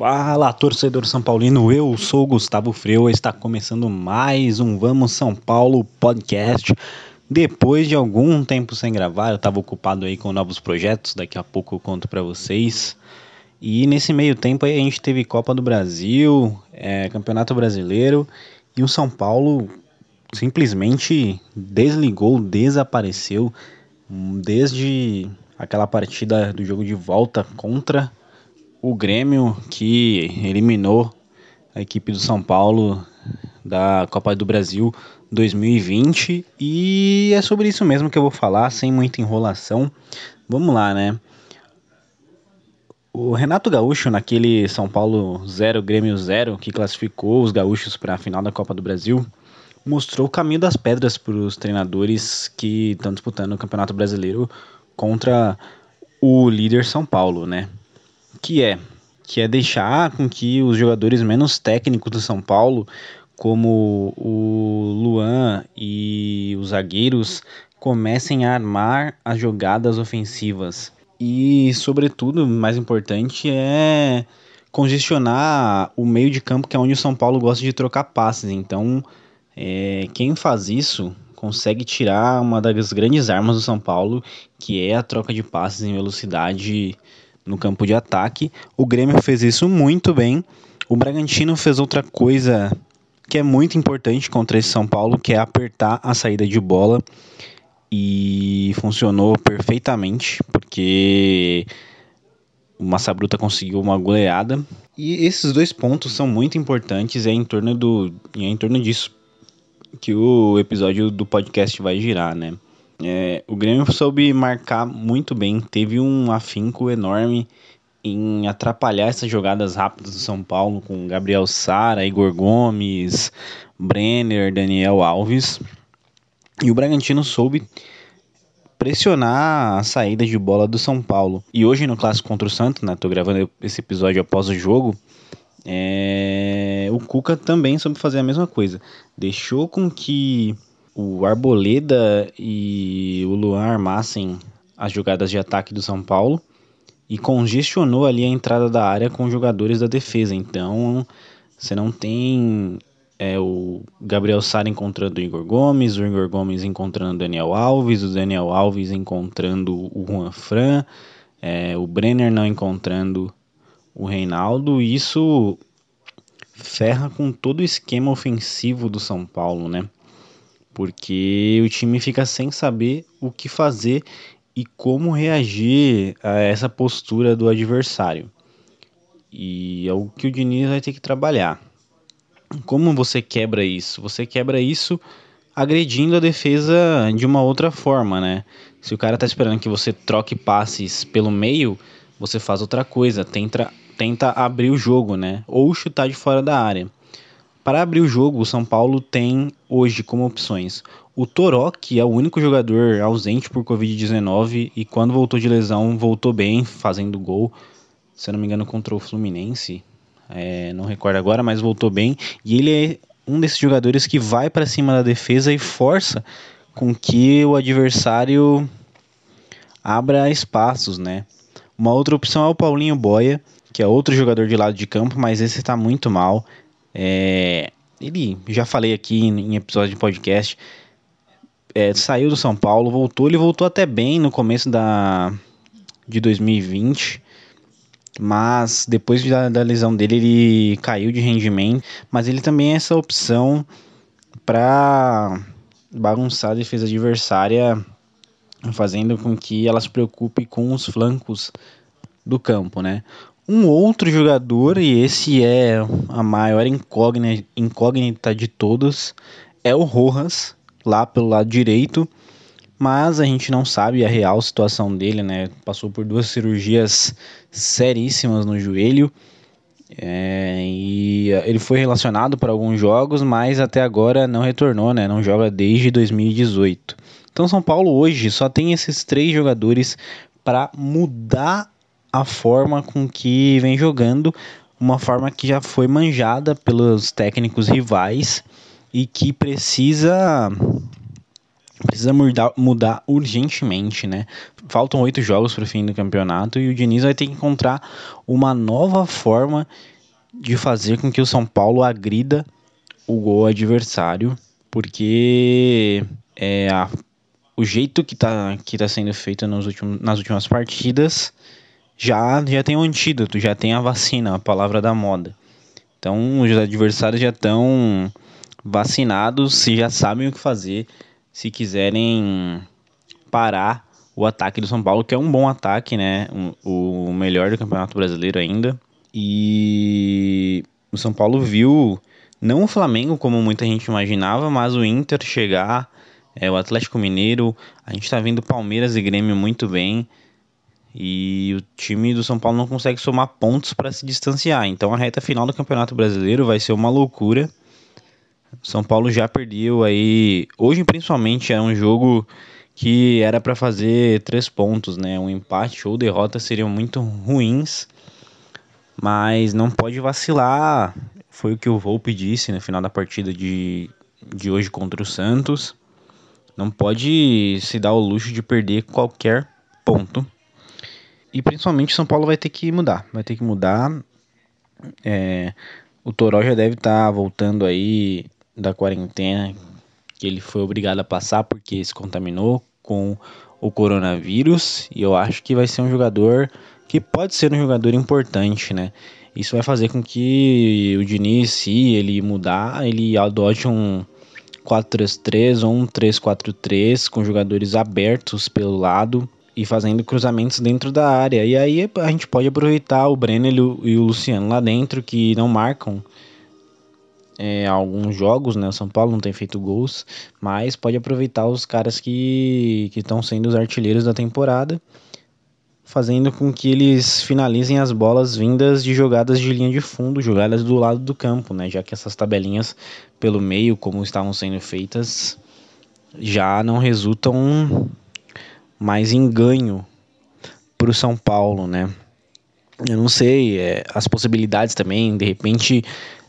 Fala, torcedor São Paulino, eu sou Gustavo Freu, está começando mais um Vamos São Paulo podcast. Depois de algum tempo sem gravar, eu estava ocupado aí com novos projetos, daqui a pouco eu conto para vocês. E nesse meio tempo aí a gente teve Copa do Brasil, é, Campeonato Brasileiro e o São Paulo simplesmente desligou, desapareceu desde aquela partida do jogo de volta contra o Grêmio que eliminou a equipe do São Paulo da Copa do Brasil 2020 e é sobre isso mesmo que eu vou falar, sem muita enrolação. Vamos lá, né? O Renato Gaúcho, naquele São Paulo 0 Grêmio 0, que classificou os gaúchos para a final da Copa do Brasil, mostrou o caminho das pedras para os treinadores que estão disputando o Campeonato Brasileiro contra o líder São Paulo, né? Que é que é deixar com que os jogadores menos técnicos do São Paulo, como o Luan e os zagueiros, comecem a armar as jogadas ofensivas. E, sobretudo, mais importante é congestionar o meio de campo, que é onde o São Paulo gosta de trocar passes. Então, é, quem faz isso consegue tirar uma das grandes armas do São Paulo, que é a troca de passes em velocidade no campo de ataque. O Grêmio fez isso muito bem. O Bragantino fez outra coisa que é muito importante contra esse São Paulo, que é apertar a saída de bola. E funcionou perfeitamente, porque o Massa Bruta conseguiu uma goleada. E esses dois pontos são muito importantes, é em torno do é em torno disso que o episódio do podcast vai girar, né? É, o Grêmio soube marcar muito bem, teve um afinco enorme em atrapalhar essas jogadas rápidas do São Paulo com Gabriel Sara, Igor Gomes, Brenner, Daniel Alves. E o Bragantino soube pressionar a saída de bola do São Paulo. E hoje no clássico contra o Santos, né, tô gravando esse episódio após o jogo, é, o Cuca também soube fazer a mesma coisa. Deixou com que o Arboleda e o Luan armassem as jogadas de ataque do São Paulo e congestionou ali a entrada da área com jogadores da defesa. Então, você não tem é, o Gabriel Sara encontrando o Igor Gomes, o Igor Gomes encontrando o Daniel Alves, o Daniel Alves encontrando o Juan Fran, é, o Brenner não encontrando o Reinaldo. Isso ferra com todo o esquema ofensivo do São Paulo, né? Porque o time fica sem saber o que fazer e como reagir a essa postura do adversário. E é o que o Diniz vai ter que trabalhar. Como você quebra isso? Você quebra isso agredindo a defesa de uma outra forma, né? Se o cara tá esperando que você troque passes pelo meio, você faz outra coisa, tenta, tenta abrir o jogo, né? Ou chutar de fora da área. Para abrir o jogo, o São Paulo tem hoje como opções o Toró, que é o único jogador ausente por Covid-19 e quando voltou de lesão voltou bem, fazendo gol, se eu não me engano, contra o Fluminense. É, não recordo agora, mas voltou bem. E ele é um desses jogadores que vai para cima da defesa e força com que o adversário abra espaços, né? Uma outra opção é o Paulinho Boia, que é outro jogador de lado de campo, mas esse está muito mal. É, ele, já falei aqui em, episódio de podcast, é, saiu do São Paulo, voltou, ele voltou até bem no começo da, de 2020, mas depois da, da lesão dele ele caiu de rendimento, mas ele também é essa opção para bagunçar a defesa adversária, fazendo com que ela se preocupe com os flancos do campo, né? Um outro jogador, e esse é a maior incógnita, incógnita de todos, é o Rojas, lá pelo lado direito. Mas a gente não sabe a real situação dele, né? Passou por duas cirurgias seríssimas no joelho. É, e ele foi relacionado para alguns jogos, mas até agora não retornou, né? Não joga desde 2018. Então São Paulo hoje só tem esses três jogadores para mudar a forma com que vem jogando, uma forma que já foi manjada pelos técnicos rivais e que precisa precisa mudar, mudar urgentemente, né? Faltam oito jogos para o fim do campeonato e o Diniz vai ter que encontrar uma nova forma de fazer com que o São Paulo agrida o gol adversário, porque é a, o jeito que está que tá sendo feito nos últimos, nas últimas partidas já, já tem um antídoto, já tem a vacina, a palavra da moda. Então os adversários já estão vacinados e já sabem o que fazer se quiserem parar o ataque do São Paulo, que é um bom ataque, né? O, o melhor do Campeonato Brasileiro ainda. E o São Paulo viu não o Flamengo como muita gente imaginava, mas o Inter chegar, é, o Atlético Mineiro, a gente está vendo Palmeiras e Grêmio muito bem. E o time do São Paulo não consegue somar pontos para se distanciar. Então a reta final do Campeonato Brasileiro vai ser uma loucura. São Paulo já perdeu aí. Hoje, principalmente, é um jogo que era para fazer três pontos, né? Um empate ou derrota seriam muito ruins, mas não pode vacilar. Foi o que o Volpe disse no final da partida de, de hoje contra o Santos. Não pode se dar o luxo de perder qualquer ponto. E principalmente São Paulo vai ter que mudar. Vai ter que mudar. É, o Toró já deve estar tá voltando aí da quarentena que ele foi obrigado a passar porque se contaminou com o coronavírus e eu acho que vai ser um jogador que pode ser um jogador importante, né? Isso vai fazer com que o Diniz, se ele mudar, ele adote um 4-3-3 ou um 3-4-3 com jogadores abertos pelo lado e fazendo cruzamentos dentro da área. E aí a gente pode aproveitar o Brenner e o Luciano lá dentro que não marcam é, alguns jogos, né? O São Paulo não tem feito gols, mas pode aproveitar os caras que estão sendo os artilheiros da temporada, fazendo com que eles finalizem as bolas vindas de jogadas de linha de fundo, jogadas do lado do campo, né? Já que essas tabelinhas pelo meio, como estavam sendo feitas, já não resultam mais em ganho para o São Paulo, né? Eu não sei, é, as possibilidades também, de repente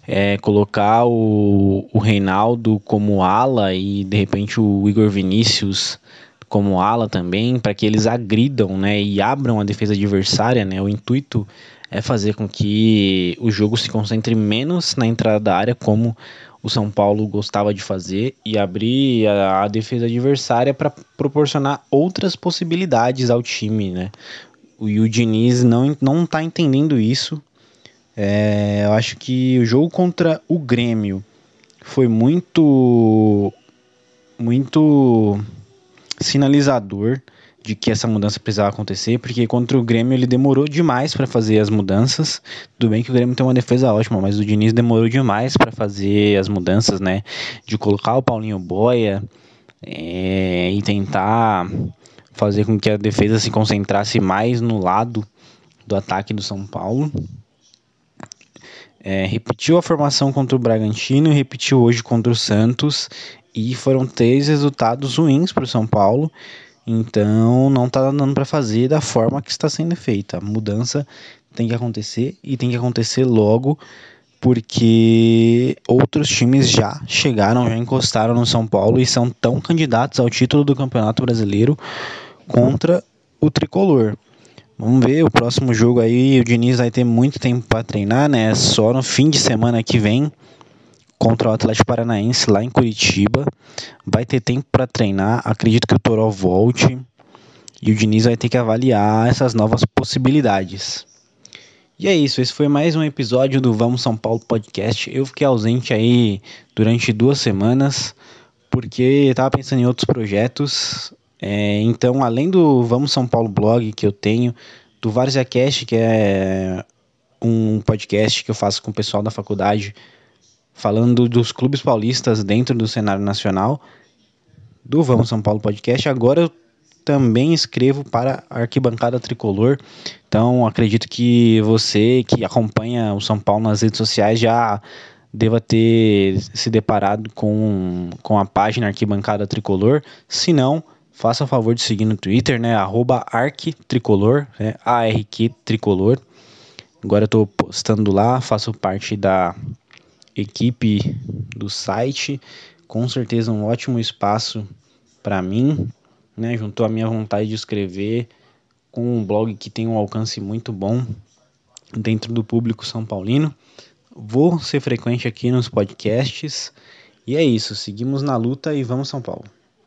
é, colocar o, o Reinaldo como ala e de repente o Igor Vinícius como ala também, para que eles agridam né, e abram a defesa adversária. Né? O intuito é fazer com que o jogo se concentre menos na entrada da área, como o São Paulo gostava de fazer, e abrir a, a defesa adversária para proporcionar outras possibilidades ao time. Né? O, e o Diniz não, não tá entendendo isso é, eu acho que o jogo contra o Grêmio foi muito, muito sinalizador de que essa mudança precisava acontecer, porque contra o Grêmio ele demorou demais para fazer as mudanças. Tudo bem que o Grêmio tem uma defesa ótima, mas o Diniz demorou demais para fazer as mudanças, né? De colocar o Paulinho Boia é, e tentar fazer com que a defesa se concentrasse mais no lado do ataque do São Paulo. É, repetiu a formação contra o Bragantino repetiu hoje contra o Santos. E foram três resultados ruins para o São Paulo. Então não está dando para fazer da forma que está sendo feita. A mudança tem que acontecer e tem que acontecer logo, porque outros times já chegaram, já encostaram no São Paulo e são tão candidatos ao título do Campeonato Brasileiro contra o tricolor. Vamos ver, o próximo jogo aí, o Diniz vai ter muito tempo para treinar, né? Só no fim de semana que vem contra o Atlético Paranaense lá em Curitiba. Vai ter tempo para treinar. Acredito que o Toró volte e o Diniz vai ter que avaliar essas novas possibilidades. E é isso, esse foi mais um episódio do Vamos São Paulo Podcast. Eu fiquei ausente aí durante duas semanas porque estava pensando em outros projetos. É, então, além do Vamos São Paulo blog que eu tenho, do Várzea Cast, que é um podcast que eu faço com o pessoal da faculdade, falando dos clubes paulistas dentro do cenário nacional, do Vamos São Paulo Podcast. Agora eu também escrevo para a Arquibancada Tricolor. Então, acredito que você que acompanha o São Paulo nas redes sociais já deva ter se deparado com, com a página Arquibancada Tricolor. Se não, faça o favor de seguir no Twitter, né? Arroba ArcTricolor, né? ARQ Tricolor. Agora eu tô postando lá, faço parte da equipe do site. Com certeza um ótimo espaço para mim, né? Juntou a minha vontade de escrever com um blog que tem um alcance muito bom dentro do público são paulino. Vou ser frequente aqui nos podcasts. E é isso, seguimos na luta e vamos São Paulo.